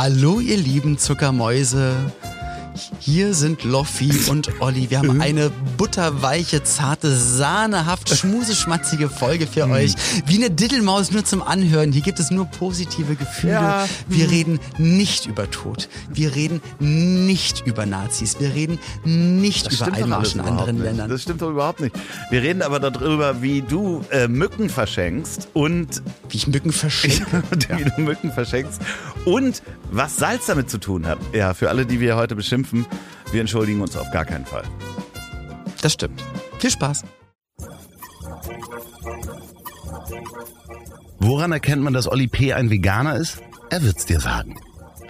Hallo, ihr lieben Zuckermäuse. Hier sind Loffi und Olli. Wir haben eine butterweiche, zarte, sahnehaft, schmuseschmatzige Folge für Mhm. euch. Wie eine Diddelmaus nur zum Anhören. Hier gibt es nur positive Gefühle. Ja. Wir reden nicht über Tod. Wir reden nicht über Nazis. Wir reden nicht Das über Einmarsch in anderen nicht. Ländern. Das stimmt doch überhaupt nicht. Wir reden aber darüber, wie du äh, Mücken verschenkst und Wie ich Mücken verschenke. wie du Mücken verschenkst und was Salz damit zu tun hat. Ja, für alle, die wir heute beschimpfen, wir entschuldigen uns auf gar keinen Fall. Das stimmt. Viel Spaß. Woran erkennt man, dass Olli P. ein Veganer ist? Er wird's dir sagen.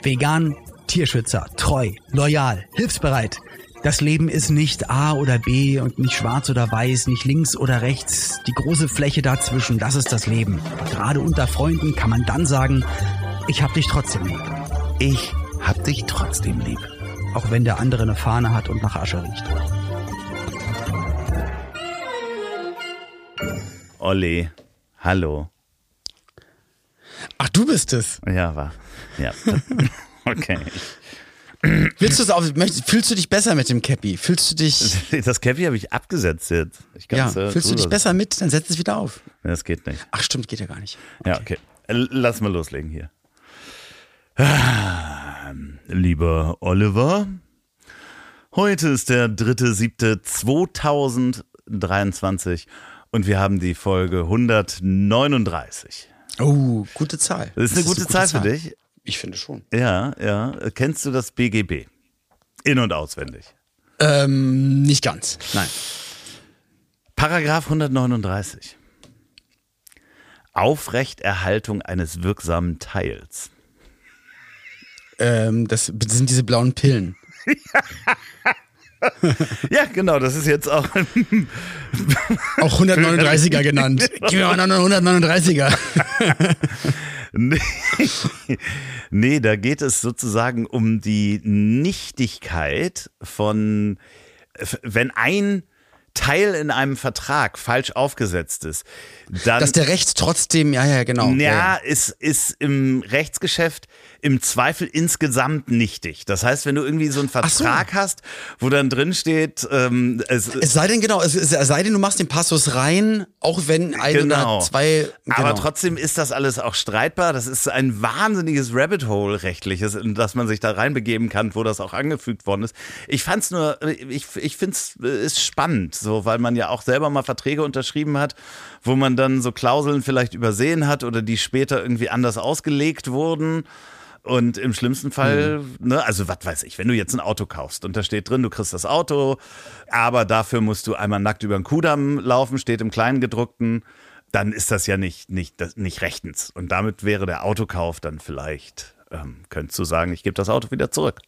Vegan, Tierschützer, treu, loyal, hilfsbereit. Das Leben ist nicht A oder B und nicht schwarz oder weiß, nicht links oder rechts. Die große Fläche dazwischen, das ist das Leben. Gerade unter Freunden kann man dann sagen, ich hab dich trotzdem lieb. Ich hab dich trotzdem lieb. Auch wenn der andere eine Fahne hat und nach Asche riecht. Olli, hallo. Ach, du bist es. Ja, war. Ja. Okay. Willst du es auf, möchtest, fühlst du dich besser mit dem Cappy? Fühlst du dich, Das Cappy habe ich abgesetzt jetzt. Ich ja, äh, fühlst du dich besser mit? Dann setz es wieder auf. Das geht nicht. Ach, stimmt, geht ja gar nicht. Ja, okay. Lass mal loslegen hier. Ah, Lieber Oliver, heute ist der 3.7.2023 und wir haben die Folge 139. Oh, gute Zahl. Das ist eine gute, Zahl für dich. Ich finde schon. Ja, ja. Kennst du das BGB? In- und auswendig. Ähm, nicht ganz. Nein. Paragraph 139. Aufrechterhaltung eines wirksamen Teils. Ähm, das sind diese blauen Pillen. Ja, genau, das ist jetzt auch Auch 139er genannt. Gib mir mal einen 139er. Nee. nee, da geht es sozusagen um die Nichtigkeit von, wenn ein Teil in einem Vertrag falsch aufgesetzt ist, dann. Dass der Recht trotzdem, ja, ja, genau. ja, ist, ist im Rechtsgeschäft im Zweifel insgesamt nichtig. Das heißt, wenn du irgendwie so einen so. Vertrag hast, wo dann drin steht, ähm, es, Es sei denn, genau, es, es sei denn, du machst den Passus rein, auch wenn ein Genau. oder zwei. Genau. Aber trotzdem ist das alles auch streitbar. Das ist ein wahnsinniges Rabbit Hole rechtliches, in das man sich da reinbegeben kann, wo das auch angefügt worden ist. Ich fand's nur, ich, ich find's ist spannend, so, weil man ja auch selber mal Verträge unterschrieben hat, wo man dann so Klauseln vielleicht übersehen hat oder die später irgendwie anders ausgelegt wurden. Und im schlimmsten Fall, ne, also was weiß ich, wenn du jetzt ein Auto kaufst und da steht drin, du kriegst das Auto, aber dafür musst du einmal nackt über den Kudamm laufen, steht im Kleingedruckten, dann ist das ja nicht, nicht, das, nicht rechtens. Und damit wäre der Autokauf dann vielleicht, ähm, könntest du sagen, ich gebe das Auto wieder zurück.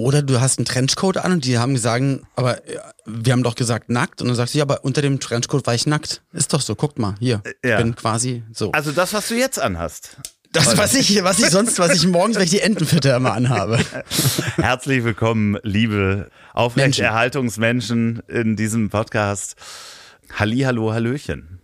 Oder du hast einen Trenchcoat an und die haben gesagt, aber äh, wir haben doch gesagt nackt. Und dann sagst du, ja, aber unter dem Trenchcoat war ich nackt. Ist doch so, guckt mal, hier. ja. Ich bin quasi so. Also das, was du jetzt anhast. Das, was ich, was ich sonst, was ich morgens, wenn ich die Entenfütter immer anhabe. Herzlich willkommen, liebe Aufrechterhaltungsmenschen in diesem Podcast. Halli, hallo, hallöchen.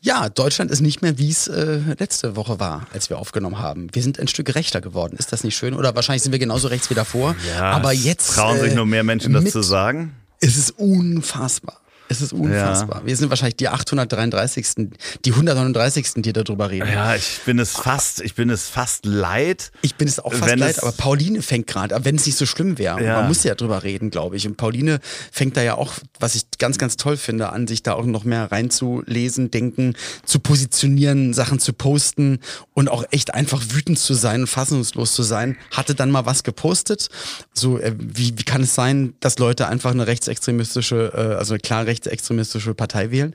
Ja, Deutschland ist nicht mehr, wie es äh, letzte Woche war, als wir aufgenommen haben. Wir sind ein Stück gerechter geworden. Ist das nicht schön? Oder wahrscheinlich sind wir genauso rechts wie davor. aber es jetzt. Trauen sich äh, nur mehr Menschen das zu sagen? Es ist unfassbar. Es ist unfassbar. Wir sind wahrscheinlich die 833. Die 139. die darüber reden. Ja, ich bin es fast, ich bin es fast leid. Ich bin es auch fast leid, aber Pauline fängt gerade, aber wenn es nicht so schlimm wäre, Ja. man muss ja drüber reden, glaube ich. Und Pauline fängt da ja auch, was ich ganz, ganz toll finde, an sich da auch noch mehr reinzulesen, denken, zu positionieren, Sachen zu posten und auch echt einfach wütend zu sein und fassungslos zu sein. Hatte dann mal was gepostet. So, äh, wie, wie kann es sein, dass Leute einfach eine rechtsextremistische, äh, also eine klar rechtsextremistische Partei wählen?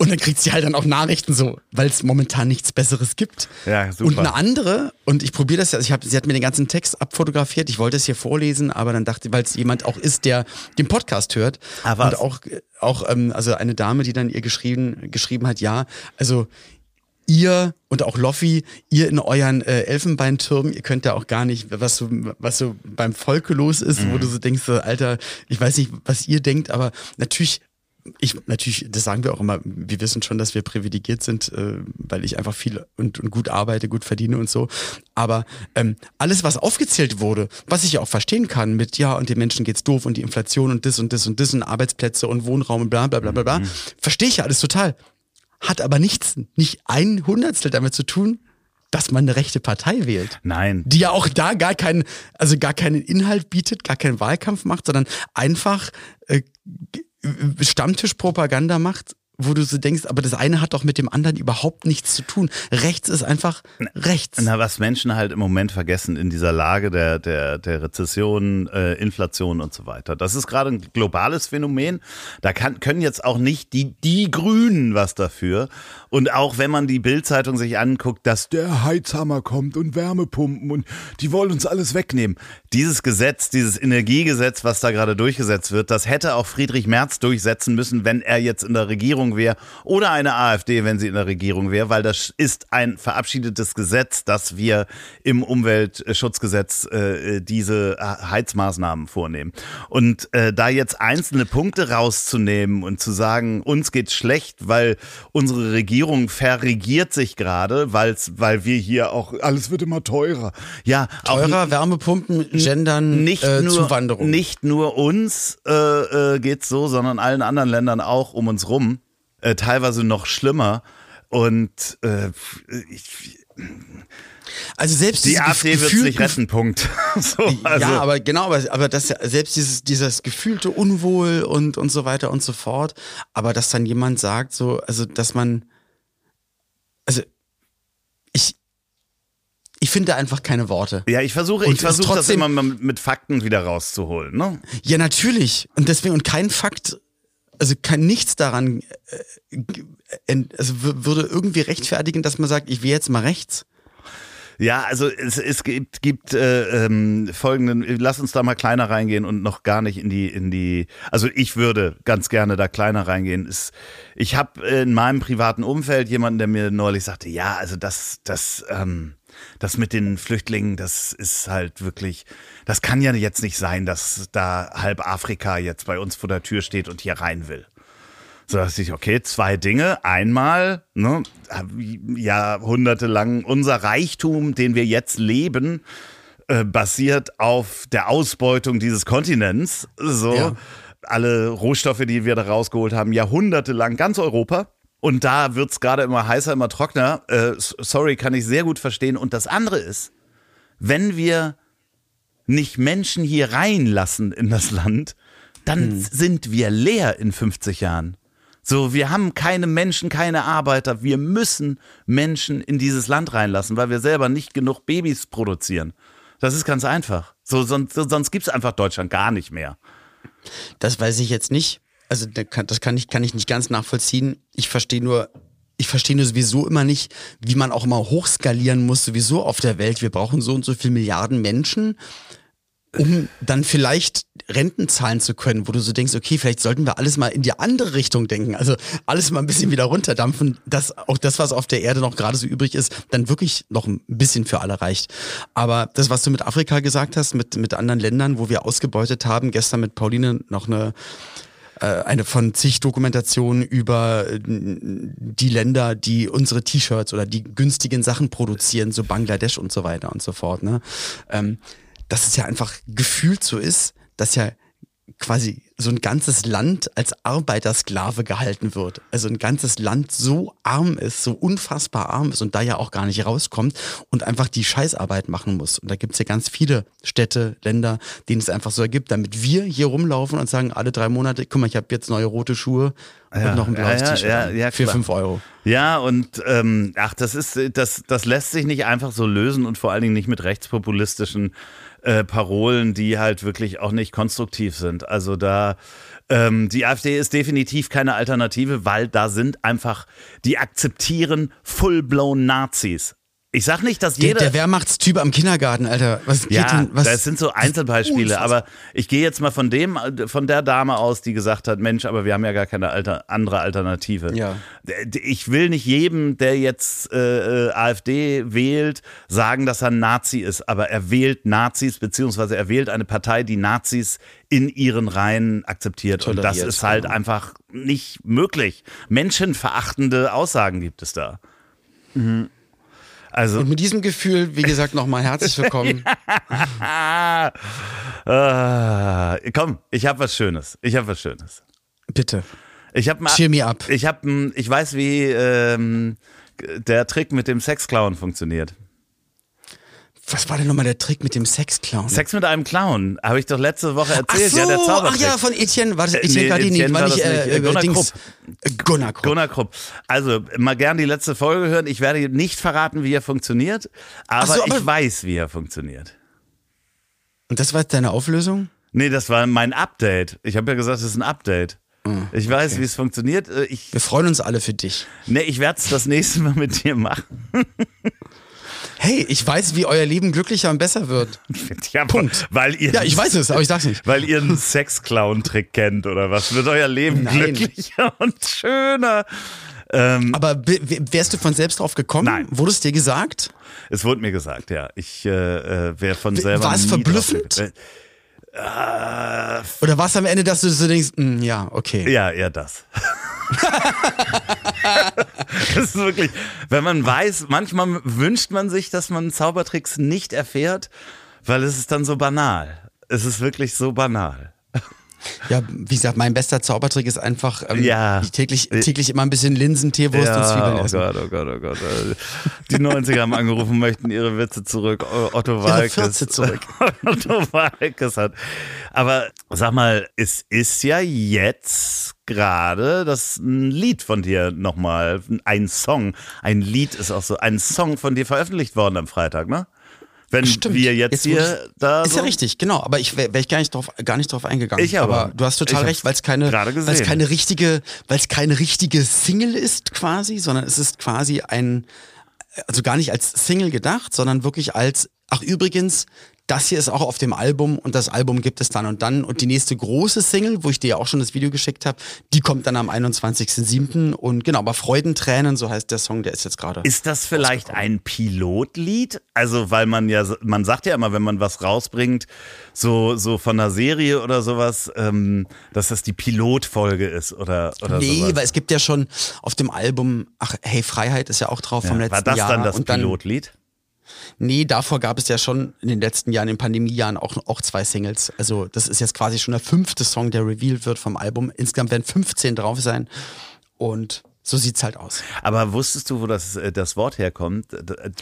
Und dann kriegt sie halt dann auch Nachrichten so, weil es momentan nichts Besseres gibt. Ja, super. Und eine andere, und ich probiere das ja, also ich hab, sie hat mir den ganzen Text abfotografiert, ich wollte es hier vorlesen, aber dann dachte, weil es jemand auch ist, der den Podcast hört. Ah, was? Und auch, auch ähm, also eine Dame, die dann ihr geschrieben, geschrieben hat, ja, also ihr und auch Loffi, ihr in euren äh, Elfenbeintürmen, ihr könnt ja auch gar nicht, was so, was so beim Volke los ist, Mhm. wo du so denkst, Alter, ich weiß nicht, was ihr denkt, aber natürlich ich natürlich, das sagen wir auch immer, wir wissen schon, dass wir privilegiert sind, äh, weil ich einfach viel und, und, gut arbeite, gut verdiene und so. Aber ähm, alles, was aufgezählt wurde, was ich ja auch verstehen kann, mit ja, und den Menschen geht's doof und die Inflation und das und das und das und Arbeitsplätze und Wohnraum und bla bla bla bla bla, mhm. verstehe ich ja alles total. Hat aber nichts, nicht ein Hundertstel damit zu tun, dass man eine rechte Partei wählt. Nein. Die ja auch da gar keinen, also gar keinen Inhalt bietet, gar keinen Wahlkampf macht, sondern einfach äh, Stammtischpropaganda macht wo du so denkst, aber das eine hat doch mit dem anderen überhaupt nichts zu tun. Rechts ist einfach rechts. Na, was Menschen halt im Moment vergessen in dieser Lage der, der, der Rezession, äh, Inflation und so weiter. Das ist gerade ein globales Phänomen. Da kann, können jetzt auch nicht die, die Grünen was dafür. Und auch wenn man die Bildzeitung sich anguckt, dass der Heizhammer kommt und Wärmepumpen und die wollen uns alles wegnehmen. Dieses Gesetz, dieses Energiegesetz, was da gerade durchgesetzt wird, das hätte auch Friedrich Merz durchsetzen müssen, wenn er jetzt in der Regierung Regierung wäre oder eine AfD, wenn sie in der Regierung wäre, weil das ist ein verabschiedetes Gesetz, dass wir im Umweltschutzgesetz äh, diese Heizmaßnahmen vornehmen. Und äh, da jetzt einzelne Punkte rauszunehmen und zu sagen, uns geht's schlecht, weil unsere Regierung verregiert sich gerade, weil wir hier auch, alles wird immer teurer. Ja, teurer, Wärmepumpen, Gendern, nicht äh, nur, Zuwanderung. Nicht nur uns äh, äh, geht's so, sondern allen anderen Ländern auch um uns rum äh, teilweise noch schlimmer. Und äh, ich, also selbst die AfD wird es nicht retten, Punkt. so, also. Ja, aber genau, aber, aber das selbst dieses, dieses gefühlte Unwohl und, und so weiter und so fort, aber dass dann jemand sagt, so, also dass man, also ich, ich finde einfach keine Worte. Ja, ich versuche, ich versuche das immer mit Fakten wieder rauszuholen, ne? Ja, natürlich. Und deswegen, und kein Fakt also kann nichts daran, äh, also würde irgendwie rechtfertigen, dass man sagt, ich will jetzt mal rechts. Ja, also es, es gibt, gibt äh, ähm, folgenden, lass uns da mal kleiner reingehen und noch gar nicht in die, in die, also ich würde ganz gerne da kleiner reingehen. Ist, ich habe in meinem privaten Umfeld jemanden, der mir neulich sagte, ja, also das, das, ähm, das mit den Flüchtlingen, das ist halt wirklich, das kann ja jetzt nicht sein, dass da halb Afrika jetzt bei uns vor der Tür steht und hier rein will. So dachte ich, okay, zwei Dinge. Einmal, ne, jahrhundertelang unser Reichtum, den wir jetzt leben, äh, basiert auf der Ausbeutung dieses Kontinents. So. Ja. Alle Rohstoffe, die wir da rausgeholt haben, jahrhundertelang ganz Europa. Und da wird es gerade immer heißer, immer trockener. Äh, sorry, kann ich sehr gut verstehen. Und das andere ist, wenn wir nicht Menschen hier reinlassen in das Land, dann hm. sind wir leer in 50 Jahren. So, wir haben keine Menschen, keine Arbeiter. Wir müssen Menschen in dieses Land reinlassen, weil wir selber nicht genug Babys produzieren. Das ist ganz einfach. So, sonst, sonst gibt es einfach Deutschland gar nicht mehr. Das weiß ich jetzt nicht also das kann ich, kann ich nicht ganz nachvollziehen. Ich verstehe nur, ich verstehe nur sowieso immer nicht, wie man auch immer hochskalieren muss, sowieso auf der Welt. Wir brauchen so und so viele Milliarden Menschen, um dann vielleicht Renten zahlen zu können, wo du so denkst, okay, vielleicht sollten wir alles mal in die andere Richtung denken. Also alles mal ein bisschen wieder runterdampfen, dass auch das, was auf der Erde noch gerade so übrig ist, dann wirklich noch ein bisschen für alle reicht. Aber das, was du mit Afrika gesagt hast, mit, mit anderen Ländern, wo wir ausgebeutet haben, gestern mit Pauline noch eine eine von zig Dokumentationen über äh, die Länder, die unsere T-Shirts oder die günstigen Sachen produzieren, so Bangladesch und so weiter und so fort. Ne? Ähm, dass es ja einfach gefühlt so ist, dass ja quasi so ein ganzes Land als Arbeitersklave gehalten wird. Also ein ganzes Land so arm ist, so unfassbar arm ist und da ja auch gar nicht rauskommt und einfach die Scheißarbeit machen muss. Und da gibt es ja ganz viele Städte, Länder, denen es einfach so ergibt, damit wir hier rumlaufen und sagen, alle drei Monate, guck mal, ich habe jetzt neue rote Schuhe ja, und noch ein blaues ja, T-Shirt ja, ja, für fünf Euro. Ja, und ähm, ach, das ist, das, das lässt sich nicht einfach so lösen und vor allen Dingen nicht mit rechtspopulistischen äh, Parolen, die halt wirklich auch nicht konstruktiv sind. Also da ähm, die AfD ist definitiv keine Alternative, weil da sind einfach, die akzeptieren full-blown Nazis. Ich sag nicht, dass Der, jeder. der Wehrmachtstyp am Kindergarten, Alter. Was geht ja, denn? Was? das sind so Einzelbeispiele, aber ich gehe jetzt mal von dem, von der Dame aus, die gesagt hat, Mensch, aber wir haben ja gar keine alter, andere Alternative. Ja. Ich will nicht jedem, der jetzt äh, äh, AfD wählt, sagen, dass er ein Nazi ist, aber er wählt Nazis, beziehungsweise er wählt eine Partei, die Nazis in ihren Reihen akzeptiert. Und das Toleriert, ist halt genau. einfach nicht möglich. Menschenverachtende Aussagen gibt es da. Also, Und mit diesem Gefühl, wie gesagt, nochmal herzlich willkommen. Ah, komm, ich habe was Schönes. Ich habe was Schönes. Bitte. Ich habe Cheer me up. Ich habe, ich weiß, wie ähm, der Trick mit dem Sexclown funktioniert. Was war denn nochmal der Trick mit dem Sexclown? Sex mit einem Clown, habe ich doch letzte Woche erzählt. Ach so, ja, der ach Zaubertrick. ja, von Etienne, war das Äh, Etienne nee, Gardini, Etienne war war nicht, das äh, nicht. Gunnar Dings. Äh, Gunnar Krupp. Gunnar Krupp. Also, mal gern die letzte Folge hören. Ich werde nicht verraten, wie er funktioniert, aber, so, aber- ich weiß, wie er funktioniert. Und das war jetzt deine Auflösung? Nee, das war mein Update. Ich habe ja gesagt, es ist ein Update. Ah, Ich weiß, wie es funktioniert. Äh, Ich, Wir freuen uns alle für dich. nee, ich werde es das nächste Mal mit dir machen. Hey, ich weiß, wie euer Leben glücklicher und besser wird. Ja, Punkt. Weil ihr, Ja, ich weiß es, aber ich sag's nicht. Weil ihr einen Sexclown-Trick kennt oder was? Wird euer Leben Nein. glücklicher und schöner? Ähm, Aber wärst du von selbst drauf gekommen? Nein. Wurde es dir gesagt? es wurde mir gesagt, ja. Ich äh, äh, wäre von selber. war es verblüffend? drauf gekommen. Oder war es am Ende, dass du so denkst, hm, ja, okay. Äh, ja, eher das. das ist wirklich, wenn man weiß, manchmal wünscht man sich, dass man Zaubertricks nicht erfährt, weil es ist dann so banal. Es ist wirklich so banal. Ja, wie gesagt, mein bester Zaubertrick ist einfach ähm, Ja. täglich, täglich immer ein bisschen Linsen, Teewurst und Zwiebeln oh essen. Gott, oh Gott, oh Gott. Äh, Die 90er haben angerufen, möchten ihre Witze zurück. Otto Ihre Walkes. 14 zurück. Otto Walkes hat. Aber sag mal, es ist ja jetzt gerade das ein Lied von dir nochmal, ein Song. Ein Lied ist auch so, ein Song von dir veröffentlicht worden am Freitag, ne? Wenn Stimmt. wir jetzt, Jetzt, hier da Ist so ja richtig, genau. Aber ich wäre wär ich gar nicht drauf, gar nicht drauf eingegangen. Ich aber. du hast total recht, weil es keine, weil's keine richtige, weil es keine richtige Single ist quasi, sondern es ist quasi ein, also gar nicht als Single gedacht, sondern wirklich als, ach übrigens, das hier ist auch auf dem Album und das Album gibt es dann und dann. Und die nächste große Single, wo ich dir ja auch schon das Video geschickt habe, die kommt dann am 21.07. Und genau, aber Freudentränen, so heißt der Song, der ist jetzt gerade. Ist das vielleicht ein Pilotlied? Also, weil man ja, man sagt ja immer, wenn man was rausbringt, so, so von einer Serie oder sowas, ähm, dass das die Pilotfolge ist oder, oder Nee, sowas. weil es gibt ja schon auf dem Album, ach, Hey Freiheit ist ja auch drauf vom Ja, letzten War das Jahr. dann das Pilotlied? Nee, davor gab es ja schon in den letzten Jahren, in den Pandemiejahren auch, auch zwei Singles. Also das ist jetzt quasi schon der fünfte Song, der revealed wird vom Album. Insgesamt werden 15 drauf sein. Und so sieht's halt aus. Aber wusstest du, wo das, äh, das Wort herkommt?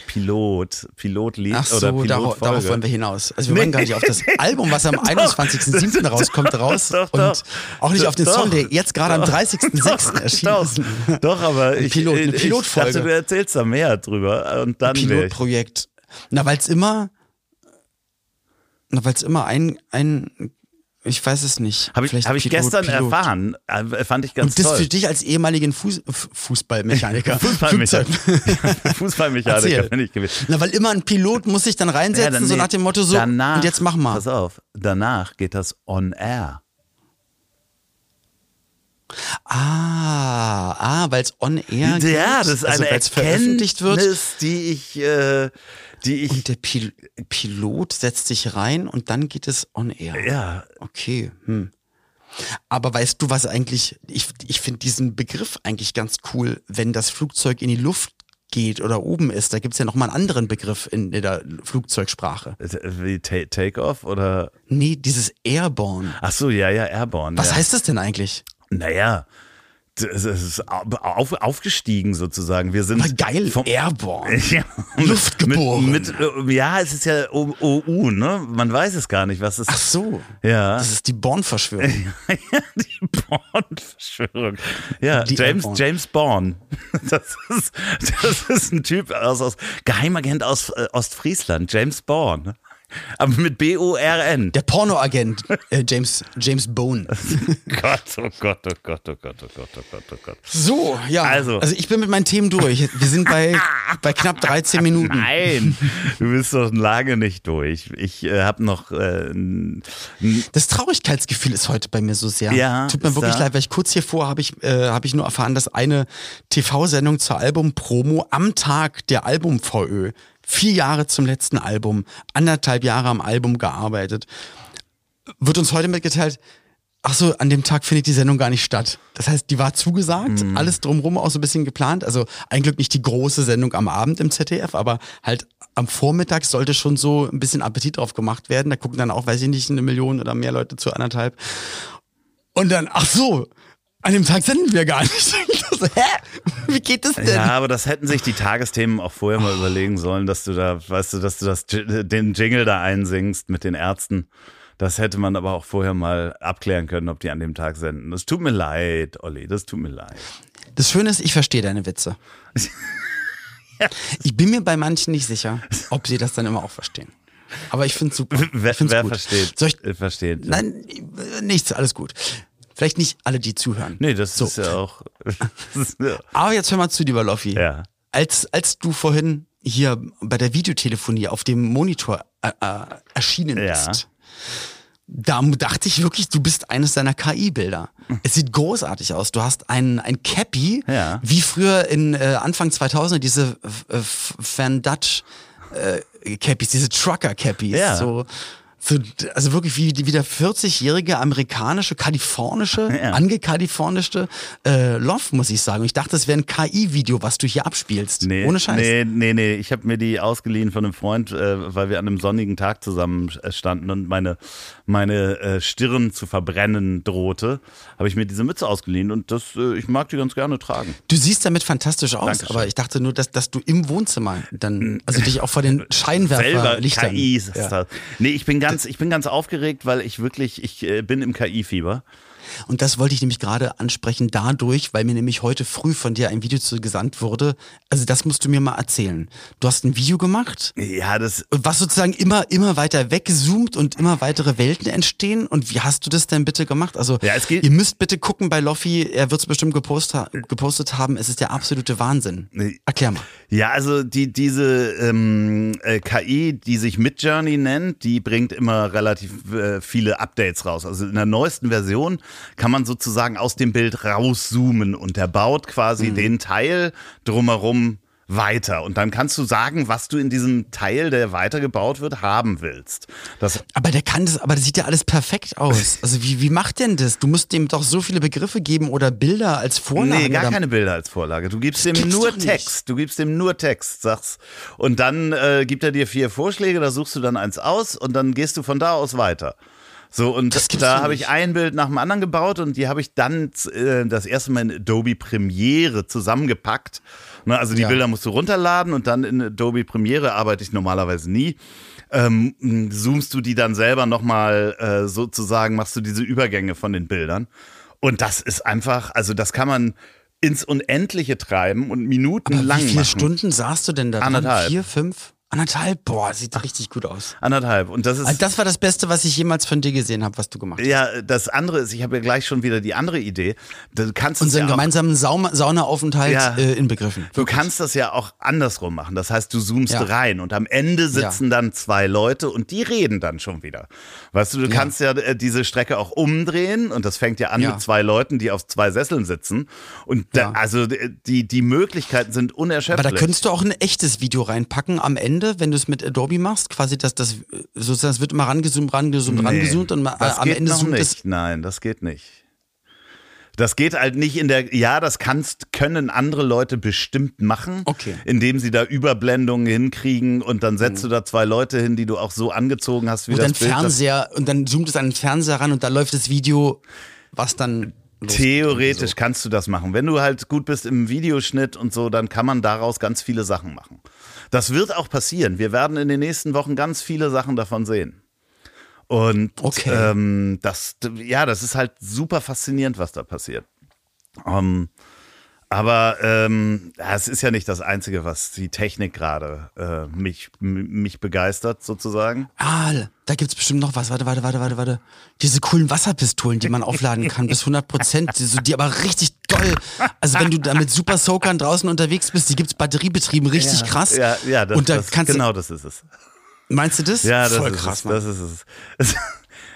Pilot, Pilotlied Ach so, oder darauf, Pilotfolge? darauf wollen wir hinaus. Also wir Nee. wollen gar nicht auf das Album, was am 21.07. rauskommt, raus. Doch, und doch. auch nicht auf den Doch. Song, der jetzt gerade am 30.06. Doch, erschienen doch, ist. doch, aber Ein ich, Pilot- eine ich Pilotfolge. dachte, du erzählst da mehr drüber und dann ich. Pilotprojekt. Na, weil es immer, na, immer ein, ein, ich weiß es nicht. Habe ich, hab ich gestern Pilot. erfahren. Äh, Fand ich ganz Und das toll. für dich als ehemaligen Fuß, Fußballmechaniker. Fußballmechaniker. Fußballmechaniker bin ich gewesen. Na, weil immer ein Pilot muss sich dann reinsetzen, dann- so nach dem Motto so, danach, und jetzt mach mal. Pass auf, danach geht das on air. Ah, ah, weil es on air geht. Ja, das ist also, eine weil's veröffentlicht wird. Erkenntnis, die ich, äh, die ich, Und der Pil Pilot setzt sich rein und dann geht es on air. ja, Okay, hm. Aber weißt du, was eigentlich, ich, ich finde diesen Begriff eigentlich ganz cool, wenn das Flugzeug in die Luft geht oder oben ist. Da gibt's ja nochmal einen anderen Begriff in, in der Flugzeugsprache. wie Ta- Take-Off oder, Nee, dieses Airborne. ach so, ja, ja, Airborne. Was ja. heißt das denn eigentlich? Naja, es ist auf, aufgestiegen sozusagen. Wir sind Aber geil, vom, Airborne. Ja, Luftgeboren. Mit, mit, ja, es ist ja OU, ne? Man weiß es gar nicht, was es Ach so. Ja. Das ist die Born-Verschwörung. die Born-Verschwörung. Ja, Die James, Airborne. James Born. Das ist, das ist ein Typ aus, aus Geheimagent aus äh, Ostfriesland, James Born. Aber mit B-O-R-N. Der Pornoagent äh, James, James Bone. Gott, oh Gott, oh Gott, oh Gott, oh Gott, oh Gott, oh Gott. So, ja. Also. also ich bin mit meinen Themen durch. Wir sind bei, bei knapp 13 Minuten. Nein, du bist doch lange nicht durch. Ich äh, habe noch äh, Das Traurigkeitsgefühl ist heute bei mir so sehr. Ja, Tut mir wirklich da. leid, weil ich kurz hier vor habe ich, äh, hab ich nur erfahren, dass eine TV-Sendung zur Album-Promo am Tag der Album-VÖ, vier Jahre zum letzten Album, anderthalb Jahre am Album gearbeitet, wird uns heute mitgeteilt, ach so, an dem Tag findet die Sendung gar nicht statt. Das heißt, die war zugesagt, Mhm. alles drumherum auch so ein bisschen geplant. Also ein Glück nicht die große Sendung am Abend im ZDF, aber halt am Vormittag sollte schon so ein bisschen Appetit drauf gemacht werden. Da gucken dann auch, weiß ich nicht, eine Million oder mehr Leute zu anderthalb. Und dann, ach so, an dem Tag senden wir gar nicht. Ich so, Hä? Wie geht das denn? Ja, aber das hätten sich die Tagesthemen auch vorher mal überlegen sollen, dass du da, weißt du, dass du das, den Jingle da einsingst mit den Ärzten. Das hätte man aber auch vorher mal abklären können, ob die an dem Tag senden. Das tut mir leid, Olli, das tut mir leid. Das Schöne ist, ich verstehe deine Witze. Ich bin mir bei manchen nicht sicher, ob sie das dann immer auch verstehen. Aber ich finde es super. Wer, ich find's wer gut. versteht? Soll ich, äh, versteht. nein, nichts, alles gut. Vielleicht nicht alle, die zuhören. Nee, das So. ist ja auch. Das ist, ja. Aber jetzt hör mal zu, lieber Loffi. ja. Als, als du vorhin hier bei der Videotelefonie auf dem Monitor äh, äh, erschienen Ja. bist, da dachte ich wirklich, du bist eines deiner KI-Bilder. Es sieht großartig aus. Du hast ein, ein Cappy, Ja. wie früher in äh, Anfang 2000 diese äh, Van Dutch äh, Cappies, diese Trucker Cappies. Ja. So, so, also wirklich wie, wie der 40-jährige amerikanische, kalifornische, Ja. angekalifornischte äh, Love, muss ich sagen. Und ich dachte, das wäre ein KI-Video, was du hier abspielst. Nee, Ohne Scheiß. Nee, nee, nee. Ich habe mir die ausgeliehen von einem Freund, äh, weil wir an einem sonnigen Tag zusammen äh, standen und meine, meine äh, Stirn zu verbrennen drohte. Habe ich mir diese Mütze ausgeliehen und das, äh, ich mag die ganz gerne tragen. Du siehst damit fantastisch aus, Dankeschön. aber ich dachte nur, dass, dass du im Wohnzimmer dann, also dich auch vor den Scheinwerferlichtern. KI ist ja. das. Nee, ich bin ganz, ich bin ganz aufgeregt, weil ich wirklich, ich äh, bin im KI-Fieber. Und das wollte ich nämlich gerade ansprechen dadurch, weil mir nämlich heute früh von dir ein Video zu gesandt wurde. Also das musst du mir mal erzählen. Du hast ein Video gemacht, Ja, das, was sozusagen immer, immer weiter wegzoomt und immer weitere Welten entstehen. Und wie hast du das denn bitte gemacht? Also Ja, es geht- ihr müsst bitte gucken bei Loffi, er wird es bestimmt gepost ha gepostet haben. Es ist der absolute Wahnsinn. Erklär mal. Ja, also die, diese ähm, äh, KI, die sich Midjourney nennt, die bringt immer relativ äh, viele Updates raus. Also in der neuesten Version kann man sozusagen aus dem Bild rauszoomen und der baut quasi den Teil drumherum weiter. Und dann kannst du sagen, was du in diesem Teil, der weitergebaut wird, haben willst. Das Aber der kann das, aber das sieht ja alles perfekt aus. Also wie, wie macht denn das? Du musst dem doch so viele Begriffe geben oder Bilder als Vorlage. Nee, gar oder- keine Bilder als Vorlage. Du gibst ihm gibt's nur. Text. Du gibst ihm nur Text, sagst. Und dann äh, gibt er dir vier Vorschläge, da suchst du dann eins aus und dann gehst du von da aus weiter. So, und da habe ich ein Bild nach dem anderen gebaut und die habe ich dann äh, das erste Mal in Adobe Premiere zusammengepackt. Ne, also die Ja. Bilder musst du runterladen und dann in Adobe Premiere arbeite ich normalerweise nie. Ähm, zoomst du die dann selber nochmal äh, sozusagen, machst du diese Übergänge von den Bildern. Und das ist einfach, also das kann man ins Unendliche treiben und minutenlang Wie viele machen. Stunden saßt du denn da dran? Anderthalb. Vier, fünf? Anderthalb? Boah, sieht richtig gut aus. Anderthalb. Und das ist Also das war das Beste, was ich jemals von dir gesehen habe, was du gemacht hast. ja das andere ist, ich habe ja gleich schon wieder die andere Idee. Du kannst Unseren ja auch, gemeinsamen Sauna Saunaaufenthalt Ja. äh, inbegriffen. Du kannst das ja auch andersrum machen. Das heißt, du zoomst Ja. rein und am Ende sitzen dann zwei Leute und die reden dann schon wieder. Weißt du, du kannst ja äh, diese Strecke auch umdrehen und das fängt ja an Ja. mit zwei Leuten, die auf zwei Sesseln sitzen. Und da, Ja. also die, die Möglichkeiten sind Aber unerschöpflich. da könntest du auch ein echtes Video reinpacken am Ende, wenn du es mit Adobe machst, quasi das, das sozusagen, es wird immer rangezoomt, rangezoomt, rangezoomt und das am geht Ende noch zoomt nicht. Nein, das geht nicht. Das geht halt nicht in der, ja, das kannst, können andere Leute bestimmt machen, Okay. Mhm. indem sie da Überblendungen hinkriegen und dann setzt du da zwei Leute hin, die du auch so angezogen hast, wie Und das dann Bild. Fernseher und dann zoomt es an den Fernseher ran und da läuft das Video, was dann. Theoretisch kannst du das machen. Wenn du halt gut bist im Videoschnitt und so, dann kann man daraus ganz viele Sachen machen. Das wird auch passieren. Wir werden in den nächsten Wochen ganz viele Sachen davon sehen. Und Okay. ähm, das, ja, das ist halt super faszinierend, was da passiert. Ähm, Aber ähm, es ist ja nicht das Einzige, was die Technik gerade äh, mich, mich begeistert, sozusagen. Ah, da gibt's bestimmt noch was. Warte, warte, warte, warte, warte. Diese coolen Wasserpistolen, die man aufladen kann, bis 100 Prozent, die, so- die aber richtig doll. Also wenn du da mit Super Soakern draußen unterwegs bist, die gibt's batteriebetrieben, richtig krass. Ja, ja, das, Und da das, kannst genau das ist es. meinst du das? Ja, das Voll ist krass, es. Mann. Das ist es.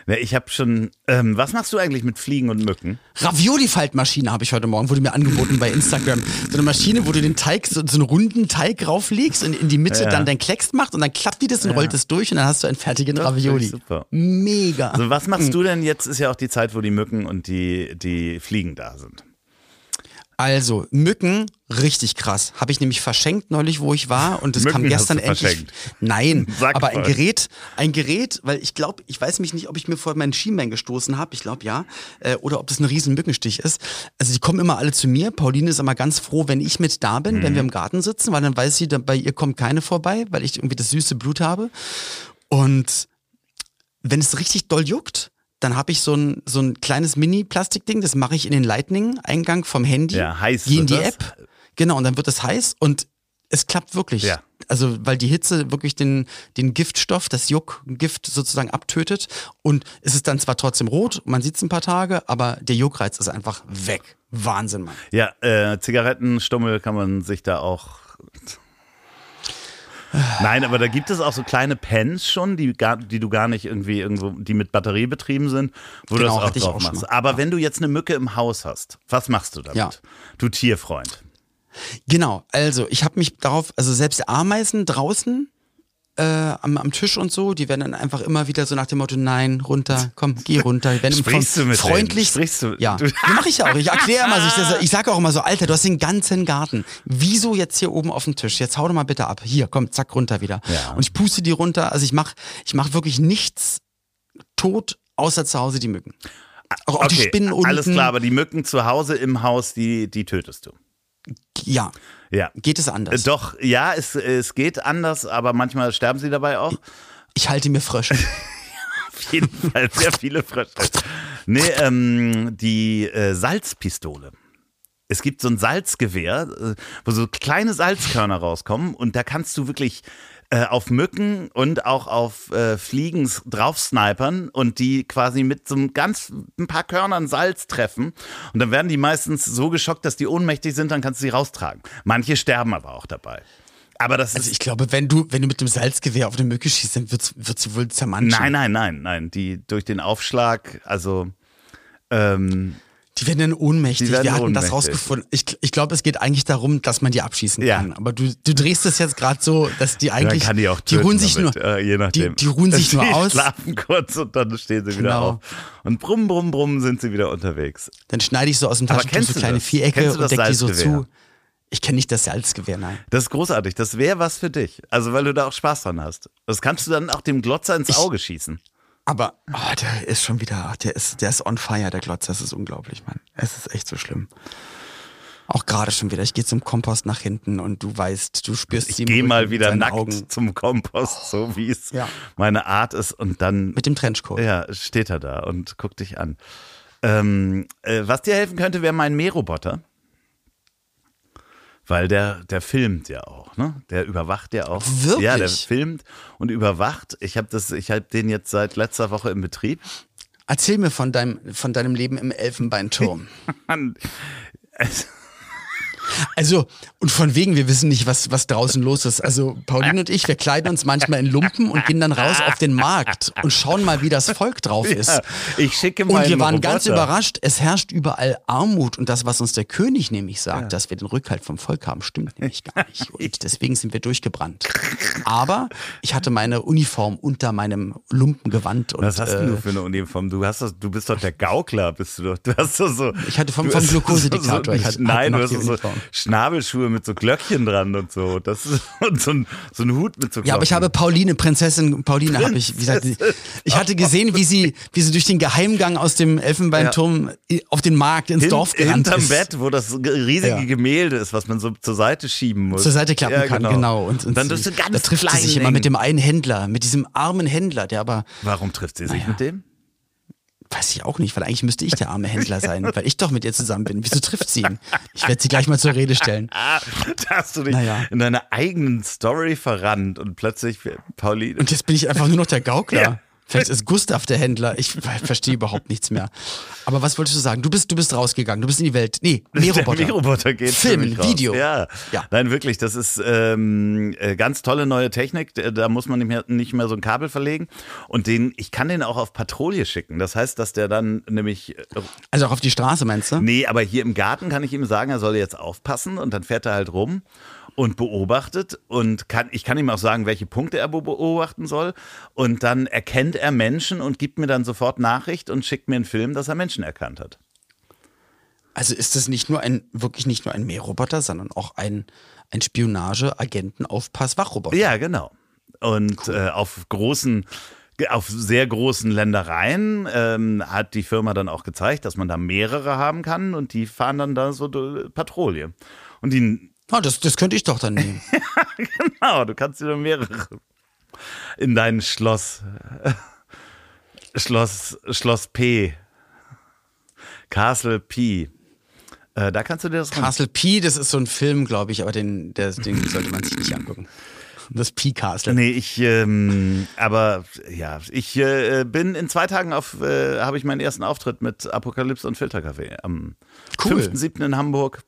Ja, ich habe schon. Ähm, was machst du eigentlich mit Fliegen und Mücken? Ravioli-Faltmaschine habe ich heute Morgen, wurde mir angeboten bei Instagram. So eine Maschine, wo du den Teig, so, so einen runden Teig rauflegst und in die Mitte Ja. dann dein Klecks macht und dann klappt die das und rollt es durch und dann hast du einen fertigen Das Ravioli. super. Mega. Also was machst du denn jetzt? Ist ja auch die Zeit, wo die Mücken und die, die Fliegen da sind. Also, Mücken, richtig krass. Habe ich nämlich verschenkt neulich, wo ich war und es kam gestern endlich. verschenkt? Nein, Sag aber ein mal. Gerät, ein Gerät, weil ich glaube, ich weiß mich nicht, ob ich mir vor meinen Schienbein gestoßen habe, ich glaube ja, äh, oder ob das ein riesen Mückenstich ist. Also die kommen immer alle zu mir. Pauline ist immer ganz froh, wenn ich mit da bin, Mhm. wenn wir im Garten sitzen, weil dann weiß sie, dann, bei ihr kommt keine vorbei, weil ich irgendwie das süße Blut habe. Und wenn es richtig doll juckt, dann habe ich so ein, so ein kleines Mini-Plastikding, das mache ich in den Lightning-Eingang vom Handy. Ja, heiß Geh in die das. App. Genau, und dann wird es heiß und es klappt wirklich. Ja. Also, weil die Hitze wirklich den, den Giftstoff, das Juckgift sozusagen abtötet. Und es ist dann zwar trotzdem rot, man sieht es ein paar Tage, aber der Juckreiz ist einfach weg. Wahnsinn, Mann. Ja, äh, Zigarettenstummel kann man sich da auch. Nein, aber da gibt es auch so kleine Pens schon, die, gar, die du gar nicht irgendwie irgendwo, die mit Batterie betrieben sind, wo Genau, du das auch drauf auch machst. Aber wenn du jetzt eine Mücke im Haus hast, was machst du damit? Ja. Du Tierfreund. Genau, also ich habe mich darauf, also selbst Ameisen draußen äh, am, am Tisch und so, die werden dann einfach immer wieder so nach dem Motto, nein, runter, komm, geh runter. Die werden Sprichst du mit denen? freundlich. Sprichst du- Ja, das mache ich ja auch. Ich erkläre immer, ich, ich sage auch immer so, Alter, du hast den ganzen Garten. Wieso jetzt hier oben auf dem Tisch? Jetzt hau doch mal bitte ab. Hier, komm, zack, runter wieder. Ja. Und ich puste die runter. Also ich mache ich mach wirklich nichts tot, außer zu Hause die Mücken. Auch, auch die Spinnen unten. alles klar, aber die Mücken zu Hause im Haus, die, die tötest du. Ja, Ja. geht es Äh, anders. Doch, ja, es, es geht anders, aber manchmal sterben sie dabei auch. Ich halte mir Frösche. Auf jeden Fall sehr viele Frösche. Nee, ähm, die äh, Salzpistole. Es gibt so ein Salzgewehr, äh, wo so kleine Salzkörner rauskommen und da kannst du wirklich äh, auf Mücken und auch auf äh, Fliegen s- drauf snipern und die quasi mit so einem ganz ein paar Körnern Salz treffen und dann werden die meistens so geschockt, dass die ohnmächtig sind, dann kannst du sie raustragen. Manche sterben aber auch dabei. Aber das Also ich glaube, wenn du, wenn du mit dem Salzgewehr auf eine Mücke schießt, dann wird, wird sie wohl zermanschen. Nein, nein, nein, nein. Die durch den Aufschlag, also ähm, Die werden dann ohnmächtig. Die werden Wir hatten das ohnmächtig. rausgefunden. Ich, ich glaube, es geht eigentlich darum, dass man die abschießen Ja. kann. Aber du, du drehst es jetzt gerade so, dass die eigentlich. kann die auch die töten ruhen sich damit, nur. äh, je nachdem. Die, die ruhen sich nur die aus. schlafen kurz und dann stehen sie wieder Genau. auf. Und brumm, brumm, brumm sind sie wieder unterwegs. Dann schneide ich so aus dem Taschentuch kennst so du kleine das? Vierecke und das deck die so zu. Ich kenne nicht das Salzgewehr, nein. Das ist großartig. Das wäre was für dich. Also, weil du da auch Spaß dran hast. Das kannst du dann auch dem Glotzer ins Ich- Auge schießen. Aber oh, der ist schon wieder, der ist, der ist on fire, der Glotzer. Das ist unglaublich, Mann. Es ist echt so schlimm. Auch gerade schon wieder. Ich gehe zum Kompost nach hinten und du weißt, du spürst Ich sie im gehe mal wieder nackt Augen zum Kompost, so wie es Ja. meine Art ist. Und dann mit dem Trenchcoat. Ja, steht er da und guckt dich an. Ähm, äh, was dir helfen könnte, wäre mein Mähroboter. Weil der, der filmt ja auch, ne? Der überwacht ja auch. Wirklich? Ja, der filmt und überwacht. Ich habe das, ich habe den jetzt seit letzter Woche im Betrieb. Erzähl mir von deinem, von deinem Leben im Elfenbeinturm. Es- Also, und von wegen, wir wissen nicht, was, was draußen los ist. Also, Pauline und ich, wir kleiden uns manchmal in Lumpen und gehen dann raus auf den Markt und schauen mal, wie das Volk drauf ist. Ja, ich schicke Und meinen wir waren ganz Roboter. überrascht, es herrscht überall Armut und das, was uns der König nämlich sagt, dass wir den Rückhalt vom Volk haben, stimmt nämlich gar nicht. Und deswegen sind wir durchgebrannt. Aber ich hatte meine Uniform unter meinem Lumpengewand und Was hast äh, du für eine Uniform? Du hast das, du bist doch der Gaukler, bist du doch. Du hast doch so. Ich hatte vom- vom Glukosediktator, So, ich hatte- nein, du hast so. Schnabelschuhe mit so Glöckchen dran und so. Das ist, und so ein, so ein Hut mit so Glocken. Ja, aber ich habe Pauline, Prinzessin Pauline, habe ich, wie gesagt, ich hatte gesehen, wie sie, wie sie durch den Geheimgang aus dem Elfenbeinturm auf den Markt ins Hin, Dorf gerannt hinterm ist. Bett, wo das riesige Ja. Gemälde ist, was man so zur Seite schieben muss. zur Seite klappen Ja, kann, genau. Und, und dann du ganz da trifft sie sich immer mit dem einen Händler, mit diesem armen Händler, der aber, Warum trifft sie sich mit dem? Weiß ich auch nicht, weil eigentlich müsste ich der arme Händler sein, weil ich doch mit ihr zusammen bin. Wieso trifft sie ihn? Ich werde sie gleich mal zur Rede stellen. Ah, da hast du dich Naja. in deiner eigenen Story verrannt und plötzlich Pauline. Und jetzt bin ich einfach nur noch der Gaukler. Ja. Vielleicht ist Gustav der Händler. Ich verstehe überhaupt nichts mehr. Aber was wolltest du sagen? Du bist, du bist rausgegangen. Du bist in die Welt. Nee, Mähroboter. Der Mähroboter geht Film. Video. Ja. Ja. Nein, wirklich, das ist ähm, äh, ganz tolle neue Technik. Da da muss man nicht mehr, nicht mehr so ein Kabel verlegen. Und den, ich kann den auch auf Patrouille schicken. Das heißt, dass der dann nämlich äh, Also auch auf die Straße, meinst du? Nee, aber hier im Garten kann ich ihm sagen, er soll jetzt aufpassen und dann fährt er halt rum und beobachtet und kann, ich kann ihm auch sagen, welche Punkte er be- beobachten soll und dann erkennt er Menschen und gibt mir dann sofort Nachricht und schickt mir einen Film, dass er Menschen erkannt hat. Also ist das nicht nur ein, wirklich nicht nur ein Mähroboter, sondern auch ein, ein Spionage, Agenten, Aufpass, Wachroboter. Ja, genau. Und äh, auf großen, auf sehr großen Ländereien ähm, hat die Firma dann auch gezeigt, dass man da mehrere haben kann und die fahren dann da so Patrouille. Und die Ah, das, das könnte ich doch dann nehmen. Genau, du kannst dir mehrere in dein Schloss. Schloss, Schloss P. Castle P. Äh, da kannst du dir das Castle P, das ist so ein Film, glaube ich, aber den, der, den sollte man sich nicht angucken. Das P-Castle. Nee, ich, ähm, aber ja, ich äh, bin in zwei Tagen auf, äh, habe ich meinen ersten Auftritt mit Apokalypse und Filterkaffee am Cool. 5.7. in Hamburg.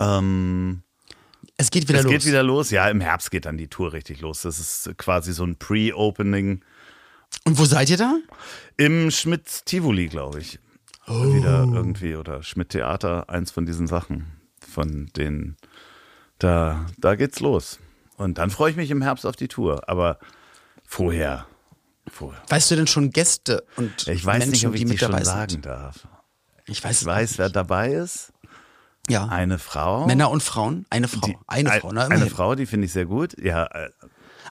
Ähm, Es geht wieder es los. geht wieder los. Ja, im Herbst geht dann die Tour richtig los. Das ist quasi so ein Pre-Opening. Und wo seid ihr da? Im Schmidt Tivoli, glaube ich. Wieder irgendwie oder Schmidt Theater, eins von diesen Sachen. Von den, da, da geht's los. Und dann freue ich mich im Herbst auf die Tour. Aber vorher, vorher. Weißt du denn schon Gäste und Ich weiß Menschen, nicht, ob ich die die mit schon dabei sagen sind? darf. Ich weiß, Ich weiß, wer dabei ist. Ja. Eine Frau. Männer und Frauen? Eine Frau. Die- eine ein- Frau, ne? Eine. Frau, die finde ich sehr gut. Ja, äh,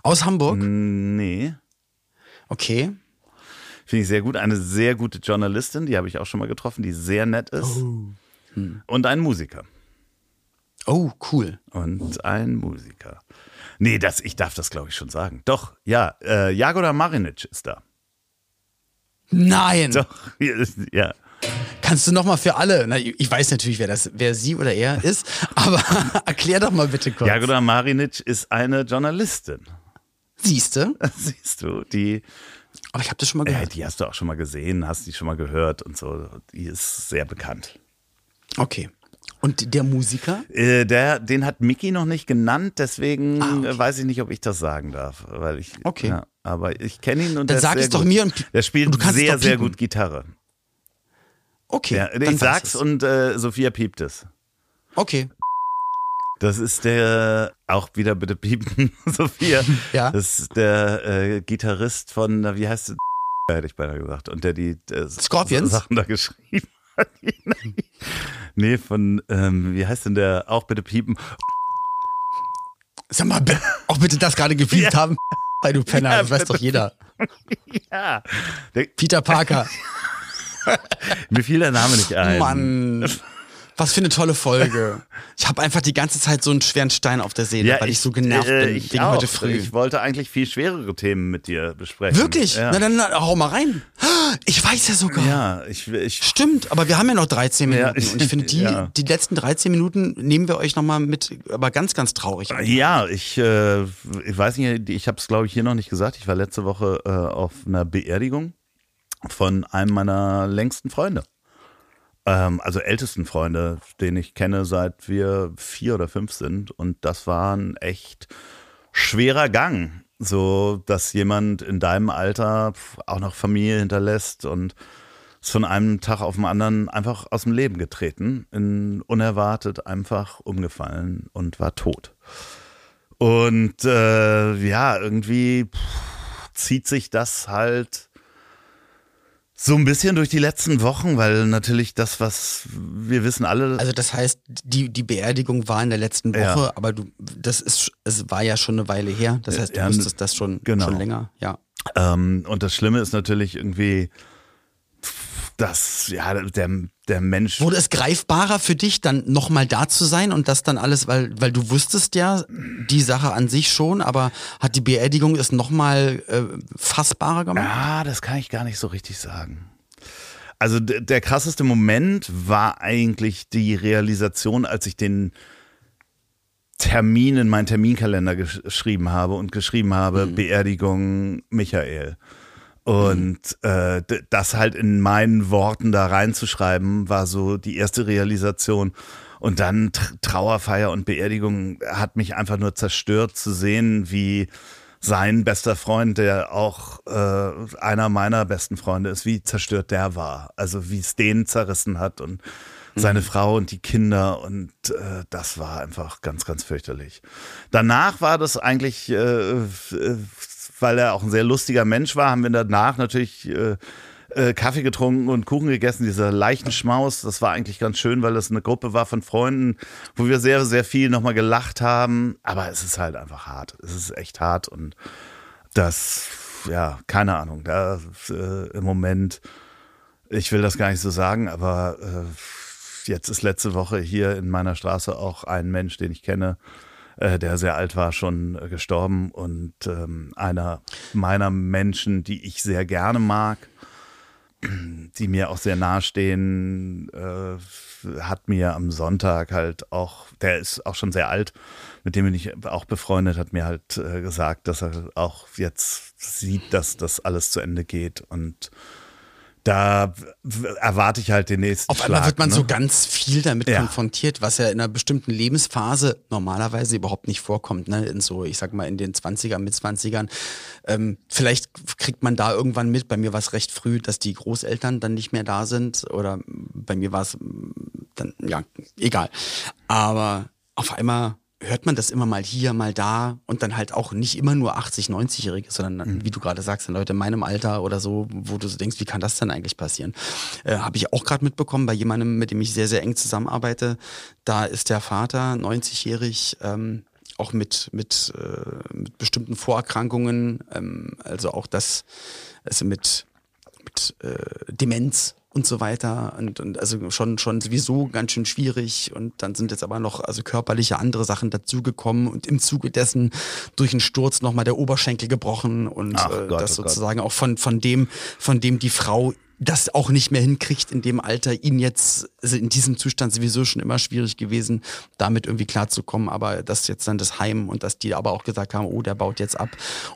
Aus Hamburg? nee. Okay. Finde ich sehr gut. Eine sehr gute Journalistin, die habe ich auch schon mal getroffen, die sehr nett ist. Hm. Und ein Musiker. Oh, cool. Und ein Musiker. Nee, das, ich darf das, glaube ich, schon sagen. Doch, ja, äh, Jagoda Marinic ist da. Nein! Doch, ja. Kannst du noch mal für alle, na, ich weiß natürlich, wer das, wer sie oder er ist, aber erklär doch mal bitte kurz. Jagoda Marinic ist eine Journalistin. Siehste? Siehst du, die, Aber ich habe das schon mal äh, gehört. die hast du auch schon mal gesehen, hast die schon mal gehört und so. Die ist sehr bekannt. Okay. Und der Musiker? Äh, der, den hat Mickey noch nicht genannt, deswegen Ah, okay. äh, weiß ich nicht, ob ich das sagen darf. Weil ich, Okay. Ja, aber ich kenne ihn und Dann der sag es doch mir und- Der spielt und du sehr, sehr gut Gitarre. Okay. Ja, dann ich sag's und äh, Sophia piept es. Okay. Das ist der, auch wieder bitte piepen, Sophia. Ja. Das ist der äh, Gitarrist von, na, wie heißt es? Hätte ich beinahe gesagt. Und der die äh, Scorpions? Sachen da geschrieben hat. nee, von, ähm, wie heißt denn der, auch bitte piepen? Sag mal, auch bitte das gerade gepiept Ja. haben, weil du Penner, Ja, das weiß doch jeder. Ja. Peter Parker. Mir fiel der Name nicht ein. Mann. Was für eine tolle Folge. Ich habe einfach die ganze Zeit so einen schweren Stein auf der Seele, weil ich, so genervt äh, bin ich wegen auch. heute früh. Ich wollte eigentlich viel schwerere Themen mit dir besprechen. Wirklich? Ja, Na dann hau mal rein. Ich weiß ja sogar. ja ich, ich Stimmt, aber wir haben ja noch 13 Ja, Minuten. und ich finde, die, ja. die letzten 13 Minuten nehmen wir euch nochmal mit, aber ganz, ganz traurig. Ja, ich, äh, ich weiß nicht, ich habe es glaube ich hier noch nicht gesagt. Ich war letzte Woche äh, auf einer Beerdigung von einem meiner längsten Freunde. Ähm, also ältesten Freunde, den ich kenne, seit wir vier oder fünf sind. Und das war ein echt schwerer Gang. So, dass jemand in deinem Alter auch noch Familie hinterlässt und ist von einem Tag auf den anderen einfach aus dem Leben getreten, in, unerwartet einfach umgefallen und war tot. Und äh, ja, irgendwie pff, zieht sich das halt so ein bisschen durch die letzten Wochen, weil natürlich das, was wir wissen alle, Also das heißt, die, die Beerdigung war in der letzten Woche, Ja. aber du, das ist, es war ja schon eine Weile her. Das heißt, du Ja, wusstest das schon, genau. schon länger. Ja. Ähm, und das Schlimme ist natürlich irgendwie, dass ja der, der Mensch. Wurde es greifbarer für dich, dann nochmal da zu sein und das dann alles, weil, weil du wusstest ja die Sache an sich schon, aber hat die Beerdigung es nochmal äh, fassbarer gemacht? Ah, das kann ich gar nicht so richtig sagen. Also der krasseste Moment war eigentlich die Realisation, als ich den Termin in meinen Terminkalender geschrieben habe und geschrieben habe, mhm. Beerdigung Michael. Und mhm. äh, das halt in meinen Worten da reinzuschreiben, war so die erste Realisation. Und dann Trauerfeier und Beerdigung hat mich einfach nur zerstört zu sehen, wie sein bester Freund, der auch äh, einer meiner besten Freunde ist, wie zerstört der war. Also wie es den zerrissen hat und seine mhm. Frau und die Kinder und äh, das war einfach ganz, ganz fürchterlich. Danach war das eigentlich, äh, äh weil er auch ein sehr lustiger Mensch war, haben wir danach natürlich äh, äh, Kaffee getrunken und Kuchen gegessen, dieser leichten Schmaus. Das war eigentlich ganz schön, weil das eine Gruppe war von Freunden, wo wir sehr, sehr viel nochmal gelacht haben. Aber es ist halt einfach hart. Es ist echt hart und das, ja, keine Ahnung. Da äh, im Moment, ich will das gar nicht so sagen, aber äh, jetzt ist letzte Woche hier in meiner Straße auch ein Mensch, den ich kenne, äh, der sehr alt war, schon äh, gestorben. Und ähm, einer meiner Menschen, die ich sehr gerne mag, die mir auch sehr nahestehen, äh, hat mir am Sonntag halt auch, der ist auch schon sehr alt, mit dem bin ich auch befreundet, hat mir halt äh, gesagt, dass er auch jetzt sieht, dass das alles zu Ende geht. Und da erwarte ich halt den nächsten Auf einmal wird man ne? so ganz viel damit ja. konfrontiert, was ja in einer bestimmten Lebensphase normalerweise überhaupt nicht vorkommt. Ne? In so, ich sag mal, in den 20ern, mit 20ern. Ähm, vielleicht kriegt man da irgendwann mit, bei mir war es recht früh, dass die Großeltern dann nicht mehr da sind. Oder bei mir war es dann, ja, egal. Aber auf einmal hört man das immer mal hier, mal da und dann halt auch nicht immer nur 80, 90-Jährige, sondern mhm. wie du gerade sagst, dann Leute in meinem Alter oder so, wo du so denkst, wie kann das denn eigentlich passieren? Äh, Habe ich auch gerade mitbekommen bei jemandem, mit dem ich sehr, sehr eng zusammenarbeite. Da ist der Vater 90-jährig, ähm, auch mit, mit, äh, mit bestimmten Vorerkrankungen, ähm, also auch das, also mit, mit äh, Demenz und so weiter. Und, und also schon schon sowieso ganz schön schwierig. Und dann sind jetzt aber noch also körperliche andere Sachen dazugekommen und im Zuge dessen durch einen Sturz nochmal der Oberschenkel gebrochen und Ach, äh, Gott, das oh sozusagen auch von von dem von dem die Frau das auch nicht mehr hinkriegt in dem Alter, ihn jetzt, also in diesem Zustand sowieso schon immer schwierig gewesen, damit irgendwie klarzukommen, aber das jetzt dann das Heim und dass die aber auch gesagt haben, oh, der baut jetzt ab.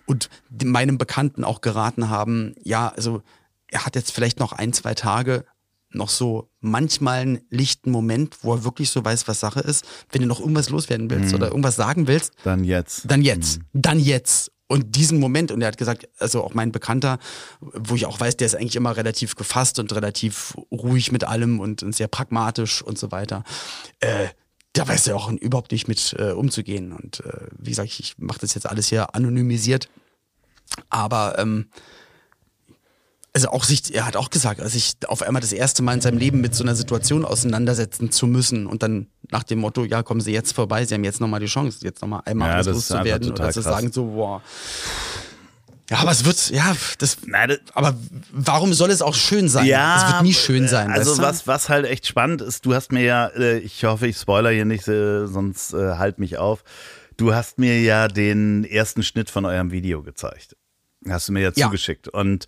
Und meinem Bekannten auch geraten haben, ja, also er hat jetzt vielleicht noch ein, zwei Tage noch so manchmal einen lichten Moment, wo er wirklich so weiß, was Sache ist. Wenn du noch irgendwas loswerden willst mhm. oder irgendwas sagen willst, dann jetzt. Dann jetzt. Mhm. Dann jetzt. Und diesen Moment, und er hat gesagt, also auch mein Bekannter, wo ich auch weiß, der ist eigentlich immer relativ gefasst und relativ ruhig mit allem und, und sehr pragmatisch und so weiter. Äh, da weiß er auch überhaupt nicht mit äh, umzugehen. Und äh, wie gesagt, ich mache das jetzt alles hier anonymisiert. Aber ähm, also auch sich, er hat auch gesagt, also sich auf einmal das erste Mal in seinem Leben mit so einer Situation auseinandersetzen zu müssen und dann nach dem Motto, ja, kommen Sie jetzt vorbei, Sie haben jetzt nochmal die Chance, jetzt nochmal einmal ja, alles loszuwerden oder zu sagen so, boah. Ja, aber es wird, ja, das, Nein, das, aber warum soll es auch schön sein? Ja, es wird nie schön sein. Also weißt du? was, was halt echt spannend ist, du hast mir ja, äh, ich hoffe, ich spoiler hier nicht, äh, sonst äh, halt mich auf. Du hast mir ja den ersten Schnitt von eurem Video gezeigt. Hast du mir ja, ja. zugeschickt und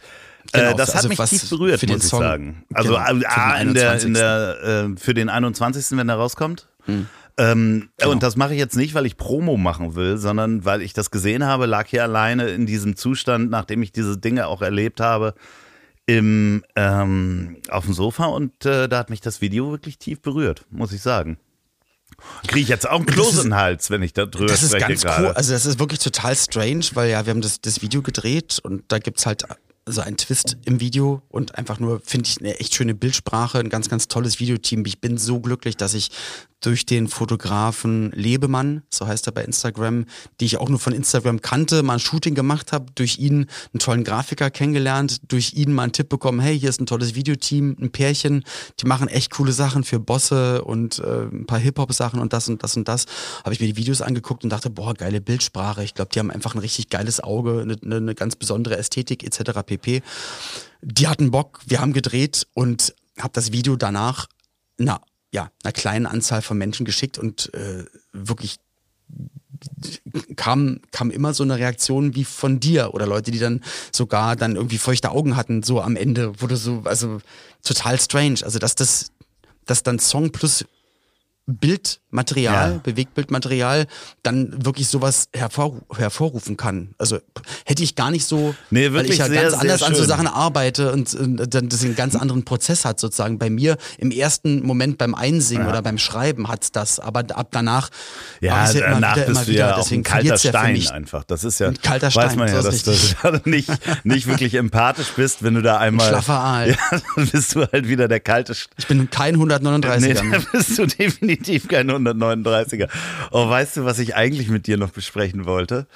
Genau, äh, das hat also mich tief berührt, muss ich Song, sagen. Also genau, äh, in der, in der, äh, für den 21., wenn er rauskommt. Hm. Ähm, genau. Und das mache ich jetzt nicht, weil ich Promo machen will, sondern weil ich das gesehen habe, lag hier alleine in diesem Zustand, nachdem ich diese Dinge auch erlebt habe, im, ähm, auf dem Sofa und äh, da hat mich das Video wirklich tief berührt, muss ich sagen. Kriege ich jetzt auch einen Kloß in den Hals, wenn ich da drüber das spreche ist ganz cool. Also das ist wirklich total strange, weil ja, wir haben das, das Video gedreht und da gibt es halt so ein Twist im Video und einfach nur, finde ich, eine echt schöne Bildsprache, ein ganz, ganz tolles Videoteam. Ich bin so glücklich, dass ich durch den Fotografen Lebemann, so heißt er bei Instagram, die ich auch nur von Instagram kannte, mal ein Shooting gemacht habe, durch ihn einen tollen Grafiker kennengelernt, durch ihn mal einen Tipp bekommen, hey, hier ist ein tolles Videoteam, ein Pärchen, die machen echt coole Sachen für Bosse und äh, ein paar Hip-Hop-Sachen und das und das und das. Habe ich mir die Videos angeguckt und dachte, boah, geile Bildsprache. Ich glaube, die haben einfach ein richtig geiles Auge, eine, eine ganz besondere Ästhetik etc. pp. Die hatten Bock, wir haben gedreht und habe das Video danach na, ja, einer kleinen Anzahl von Menschen geschickt und äh, wirklich kam, kam immer so eine Reaktion wie von dir oder Leute, die dann sogar dann irgendwie feuchte Augen hatten, so am Ende, wurde so, also total strange. Also, dass das, dass dann Song plus Bildmaterial, Ja. Bewegtbildmaterial, dann wirklich sowas hervor, hervorrufen kann. Also hätte ich gar nicht so, Nee, weil ich ja sehr, ganz anders an so. Sachen arbeite und, und dann das einen ganz anderen Prozess hat sozusagen. Bei mir im ersten Moment beim Einsingen oder beim Schreiben hat's das, aber ab danach Ja, ich's immer danach wieder, bist immer du wieder. ja auch Deswegen ein kalter verliert's ja für Stein mich. einfach. Das ist ja, Ein kalter weiß Stein, man ja, dass ist dass du nicht, nicht wirklich empathisch bist, wenn du da einmal. schlaffer Aal. Ja, dann bist du halt wieder der kalte St Ich bin kein 139er. Nee, mehr. da bist du definitiv kein 139er. Oh, weißt du, was ich eigentlich mit dir noch besprechen wollte?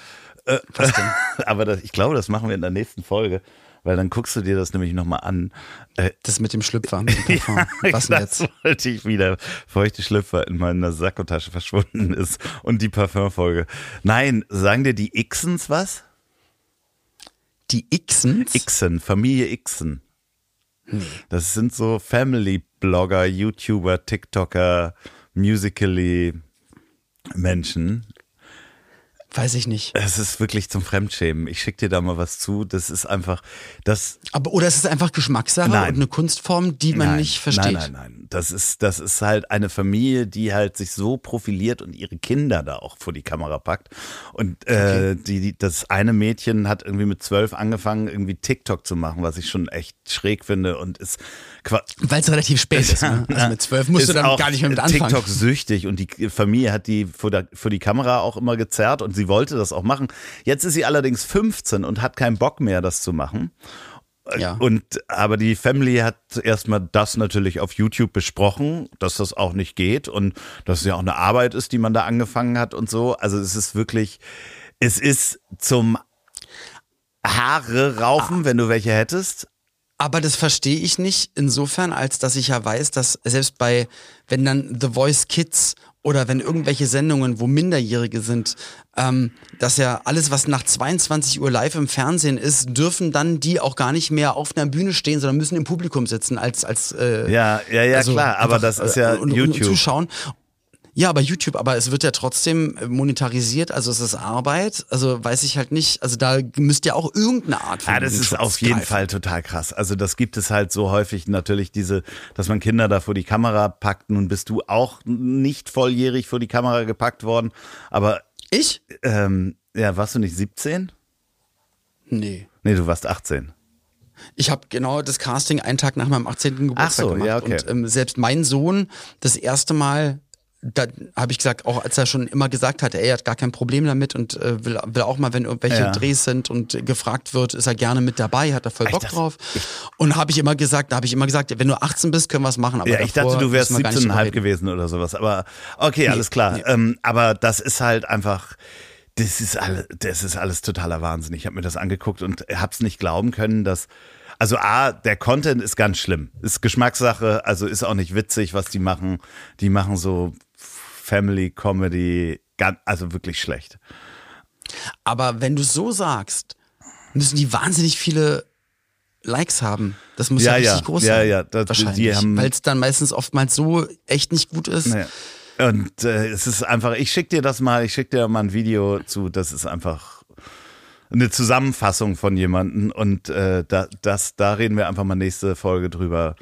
Äh? Aber das, ich glaube, das machen wir in der nächsten Folge, weil dann guckst du dir das nämlich nochmal an. Äh, Das mit dem Schlüpfer, mit dem Parfum. Was denn das jetzt? wollte ich wieder, feuchte Schlüpfer in meiner Sakkotasche verschwunden ist und die Parfumfolge. Nein, sagen dir die Xens was? Die Xens? Xen, Familie Xen. Das sind so Family-Blogger, YouTuber, TikToker, Musically Menschen. Weiß ich nicht. Es ist wirklich zum Fremdschämen. Ich schicke dir da mal was zu. Das ist einfach, das Aber oder es ist einfach Geschmackssache Nein. und eine Kunstform, die man nein, nicht versteht. Nein, nein, nein. Das ist, das ist halt eine Familie, die halt sich so profiliert und ihre Kinder da auch vor die Kamera packt. Und äh, die, die, das eine Mädchen hat irgendwie mit zwölf angefangen, irgendwie TikTok zu machen, was ich schon echt schräg finde und ist Weil es relativ spät ist. Ne? Also mit zwölf musst du dann gar nicht mehr mit anfangen. TikTok süchtig und die Familie hat die vor, der, vor die Kamera auch immer gezerrt und sie wollte das auch machen. Jetzt ist sie allerdings 15 und hat keinen Bock mehr, das zu machen. Ja. Und aber die Family hat erstmal das natürlich auf YouTube besprochen, dass das auch nicht geht und dass es ja auch eine Arbeit ist, die man da angefangen hat und so. Also es ist wirklich, es ist zum Haare raufen, wenn du welche hättest. Aber das verstehe ich nicht insofern, als dass ich ja weiß, dass selbst bei, wenn dann The Voice Kids oder wenn irgendwelche Sendungen, wo Minderjährige sind, ähm, dass ja alles, was nach 22 Uhr live im Fernsehen ist, dürfen dann die auch gar nicht mehr auf einer Bühne stehen, sondern müssen im Publikum sitzen als als äh, Ja, ja, ja, klar, aber das ist ja äh, und, Und YouTube. zuschauen. Ja, aber YouTube, aber es wird ja trotzdem monetarisiert, also es ist Arbeit, also weiß ich halt nicht, also da müsste ja auch irgendeine Art von Ja, das ist auf jeden greifen. Fall total krass. Also das gibt es halt so häufig natürlich diese, dass man Kinder da vor die Kamera packt. Nun bist du auch nicht volljährig vor die Kamera gepackt worden, aber Ich? ähm, ja, warst du nicht 17? Nee. Nee, du warst 18. Ich habe genau das Casting einen Tag nach meinem 18. Geburtstag so, gemacht. ja, okay. Und ähm, selbst mein Sohn, das erste Mal, da habe ich gesagt, auch als er schon immer gesagt hat, er hat gar kein Problem damit und äh, will, will auch mal, wenn irgendwelche Ja. Drehs sind und gefragt wird, ist er gerne mit dabei, hat er voll Bock drauf. Und habe ich immer gesagt, da habe ich immer gesagt, wenn du 18 bist, können wir es machen. Aber ja, ich dachte, du wärst müssen wir gar nicht 17,5 drüber reden. gewesen oder sowas. Aber okay, alles klar. nee. Ähm, aber das ist halt einfach. Das ist, alles, das ist alles totaler Wahnsinn. Ich habe mir das angeguckt und habe es nicht glauben können, dass. Also A, der Content ist ganz schlimm. Ist Geschmackssache, also ist auch nicht witzig, was die machen. Die machen so Family Comedy, also wirklich schlecht. Aber wenn du so sagst, müssen die wahnsinnig viele Likes haben. Das muss ja, Ja, ja. richtig groß Ja, sein. ja, das- die wahrscheinlich. Weil es dann meistens oftmals so echt nicht gut ist. Ja. Und äh, es ist einfach, ich schick dir das mal, ich schick dir mal ein Video zu, das ist einfach eine Zusammenfassung von jemandem und äh, da, das, da reden wir einfach mal nächste Folge drüber,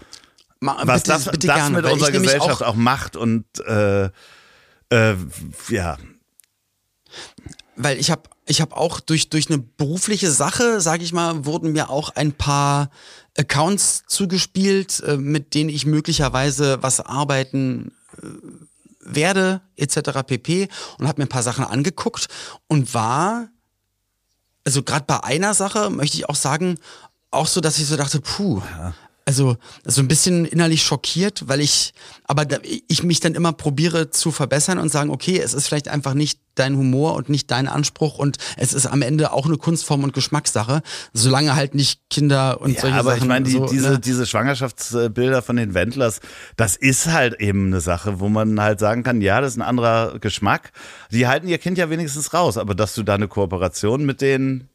Ma- was bitte, das, bitte das gerne, mit unserer Gesellschaft auch, macht und äh, äh, ja, weil ich habe ich habe auch durch durch eine berufliche Sache, sage ich mal, wurden mir auch ein paar Accounts zugespielt, äh, mit denen ich möglicherweise was arbeiten äh, werde etc. pp. und habe mir ein paar Sachen angeguckt und war also gerade bei einer Sache möchte ich auch sagen, auch so, dass ich so dachte, puh, also so ein bisschen innerlich schockiert, weil ich, aber da, ich mich dann immer probiere zu verbessern und sagen, okay, es ist vielleicht einfach nicht dein Humor und nicht dein Anspruch und es ist am Ende auch eine Kunstform und Geschmackssache, solange halt nicht Kinder und ja solche aber Sachen. ich meine, die, so, diese, ne? diese Schwangerschaftsbilder von den Wendlers, das ist halt eben eine Sache, wo man halt sagen kann, ja, das ist ein anderer Geschmack. Die halten ihr Kind ja wenigstens raus, aber dass du da eine Kooperation mit denen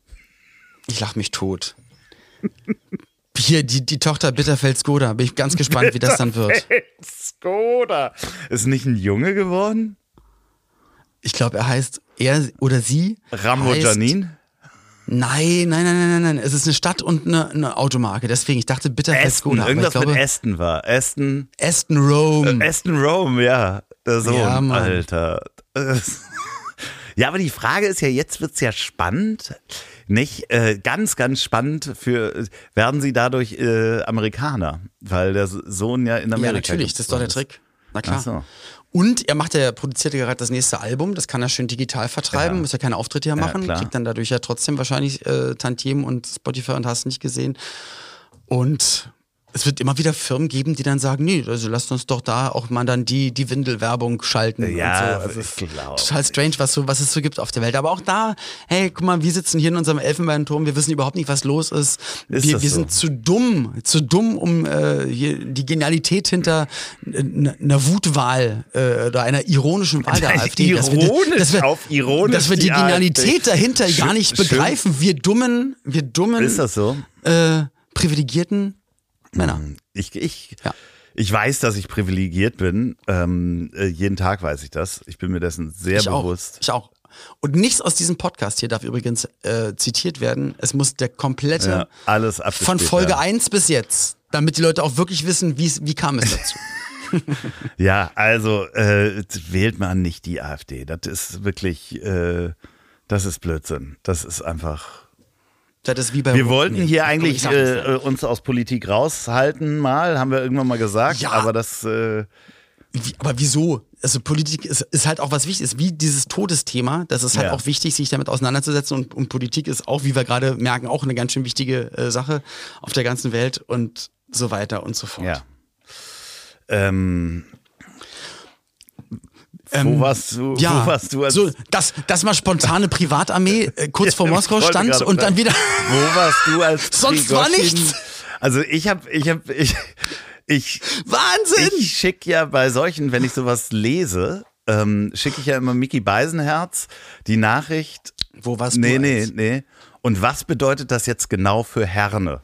Ich lach mich tot. Hier, die, die Tochter Bitterfeld-Skoda, bin ich ganz gespannt, wie das dann wird. Skoda. Ist nicht ein Junge geworden? Ich glaube, er heißt, er oder sie. Rambo heißt, Janin? Nein, nein, nein, nein, nein, nein. Es ist eine Stadt und eine, eine Automarke. Deswegen, ich dachte, bitte Aston, Skoda. irgendwas glaube, mit Aston war. Aston, Aston Rome. Aston Rome, ja. Der Sohn, Ja, Mann. Alter. Ja, aber die Frage ist ja, jetzt wird's ja spannend. Nicht äh, ganz, ganz spannend für werden sie dadurch äh, Amerikaner, weil der Sohn ja in Amerika. ja, natürlich, das ist doch der Trick. Na klar. So. Und er macht ja, produziert ja gerade das nächste Album, das kann er schön digital vertreiben, Ja. muss ja keine Auftritte hier machen, klar. kriegt dann dadurch ja trotzdem wahrscheinlich äh, Tantiemen und Spotify und hast nicht gesehen. Und es wird immer wieder Firmen geben, die dann sagen, nee, also lasst uns doch da auch mal dann die, die Windelwerbung schalten. Ja, und so. Also es ich ist glaub. total strange, was, so, was es so gibt auf der Welt. Aber auch da, hey, guck mal, wir sitzen hier in unserem Elfenbeinturm, wir wissen überhaupt nicht, was los ist. Ist wir wir so? sind zu dumm, zu dumm, um äh, die Genialität hinter einer Wutwahl äh, oder einer ironischen Wahl der Nein, AfD. dass wir, dass wir, auf ironisch dass wir die, die Genialität AfD. dahinter Schön- gar nicht schön. begreifen. Wir dummen, wir dummen, Ist das so? äh, privilegierten Männer. Ich, ich, Ja. ich weiß, dass ich privilegiert bin. Ähm, äh, jeden Tag weiß ich das. Ich bin mir dessen sehr ich bewusst. Auch. Ich auch. Und nichts aus diesem Podcast hier darf übrigens äh, zitiert werden. Es muss der komplette Ja, alles von Folge werden. 1 bis jetzt, damit die Leute auch wirklich wissen, wie kam es dazu. Ja, also äh, wählt man nicht die AfD. Das ist wirklich, äh, das ist Blödsinn. Das ist einfach. Das ist wie bei Wir wollten Nee, hier eigentlich äh, uns aus Politik raushalten, mal, haben wir irgendwann mal gesagt, Ja. aber das. Äh, Wie, aber wieso? Also Politik ist, ist halt auch was Wichtiges, wie dieses Todesthema. Das ist halt Ja. auch wichtig, sich damit auseinanderzusetzen. Und, und Politik ist auch, wie wir gerade merken, auch eine ganz schön wichtige äh, Sache auf der ganzen Welt und so weiter und so fort. ja. Ähm, Ähm, wo warst du? Ja, wo warst du als, so, dass, dass mal spontane Privatarmee äh, kurz vor Ja, Moskau ich wollte stand und dann wieder. Wo warst du als Sonst war nichts. Also ich habe, ich habe, ich, ich, Wahnsinn! ich schicke ja bei solchen, wenn ich sowas lese, ähm, schicke ich ja immer Mickey Beisenherz die Nachricht. Wo warst Nee, du? nee, als- nee. Und was bedeutet das jetzt genau für Herne?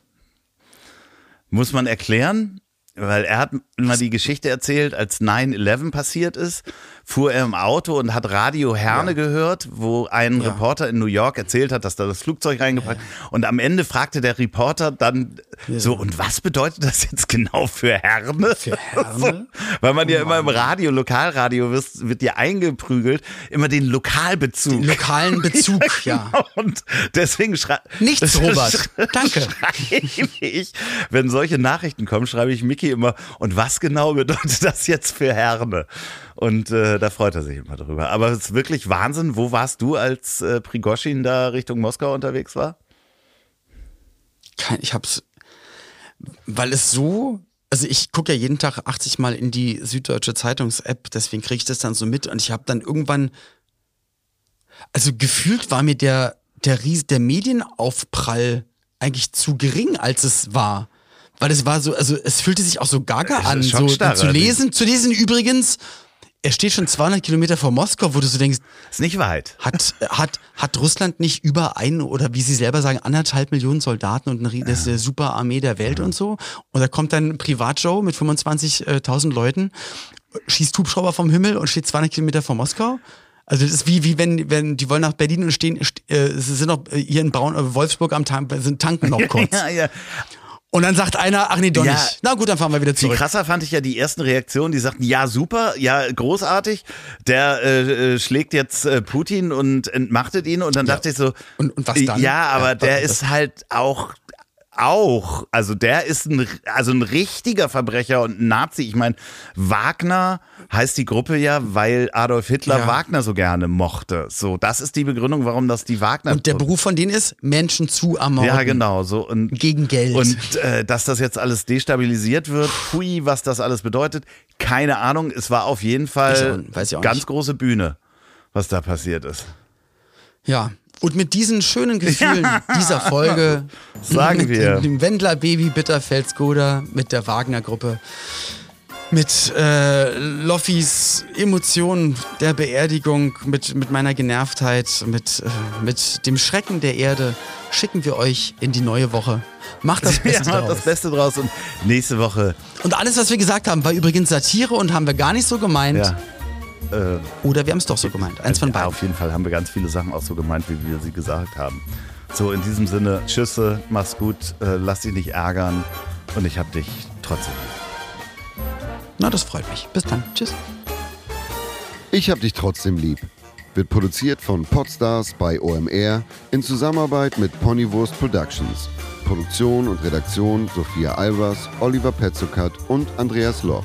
Muss man erklären? Weil er hat mal die Geschichte erzählt, als 9-11 passiert ist, fuhr er im Auto und hat Radio Herne gehört, wo ein Ja. Reporter in New York erzählt hat, dass da das Flugzeug reingebracht Und am Ende fragte der Reporter dann so, und was bedeutet das jetzt genau für Herne? Für Herne? Weil man ja immer im Radio, Lokalradio wird, wird dir eingeprügelt, immer den Lokalbezug. Lokalen Bezug, ja. Und deswegen schreibe Nichts, Robert. Danke. schreibe ich, wenn solche Nachrichten kommen, schreibe ich Mickey immer, und was genau bedeutet das jetzt für Herne? Und äh, da freut er sich immer drüber. Aber es ist wirklich Wahnsinn. Wo warst du, als äh, Prigoschin da Richtung Moskau unterwegs war? Kein, ich hab's, weil es so, also ich gucke ja jeden Tag 80 Mal in die Süddeutsche Zeitungs-App, deswegen kriege ich das dann so mit und ich habe dann irgendwann, also gefühlt war mir der, der Ries, der Medienaufprall eigentlich zu gering, als es war. Weil es war so, also es fühlte sich auch so gaga an, so zu lesen, zu lesen übrigens, er steht schon 200 Kilometer vor Moskau, wo du so denkst, Ist nicht weit. hat, hat, hat Russland nicht über ein oder wie sie selber sagen, anderthalb Millionen Soldaten und eine, das ist die Superarmee der Welt und so? Und da kommt dann ein Privatjoe mit 25.000 Leuten, schießt Hubschrauber vom Himmel und steht 200 Kilometer vor Moskau? Also das ist wie, wie wenn, wenn die wollen nach Berlin und stehen, st- äh, sind noch hier in Braun, äh, Wolfsburg am Tank, sind tanken noch kurz. Ja, ja. Und dann sagt einer, ach nee, doch Ja. nicht. Na gut, dann fahren wir wieder Viel zurück. krasser fand ich ja die ersten Reaktionen, die sagten, ja super, ja großartig, der äh, äh, schlägt jetzt äh, Putin und entmachtet ihn und dann dachte ich so, Und- und was dann? Ja, aber Ja, der ist halt auch auch, also der ist ein, also ein richtiger Verbrecher und ein Nazi. Ich meine, Wagner heißt die Gruppe ja, weil Adolf Hitler Ja. Wagner so gerne mochte. So, das ist die Begründung, warum das die Wagner. Und der Beruf von denen ist, Menschen zu ermorden. ja, genau, so und Gegen Geld. und äh, dass das jetzt alles destabilisiert wird, hui, was das alles bedeutet, keine Ahnung. Es war auf jeden Fall ich ganz nicht. große Bühne, was da passiert ist. Ja. Und mit diesen schönen Gefühlen dieser Folge Sagen mit wir. Dem, Wendler Baby Bitterfeld Skoda, mit der Wagner Gruppe, mit äh, Loffis Emotionen der Beerdigung, mit, mit meiner Genervtheit, mit, äh, mit dem Schrecken der Erde schicken wir euch in die neue Woche. Macht das Beste ja, daraus. das Beste draus und nächste Woche, Und alles, was wir gesagt haben, war übrigens Satire und haben wir gar nicht so gemeint. ja, Äh, Oder wir haben es doch so gemeint. Eins von beiden. auf jeden Fall haben wir ganz viele Sachen auch so gemeint, wie wir sie gesagt haben. So, in diesem Sinne, Tschüsse, mach's gut, äh, lass dich nicht ärgern und ich hab dich trotzdem lieb. Na, das freut mich. Bis dann. Tschüss. Ich hab dich trotzdem lieb. Wird produziert von Podstars bei OMR in Zusammenarbeit mit Ponywurst Productions. Produktion und Redaktion Sophia Albers, Oliver Petzokat und Andreas Loff.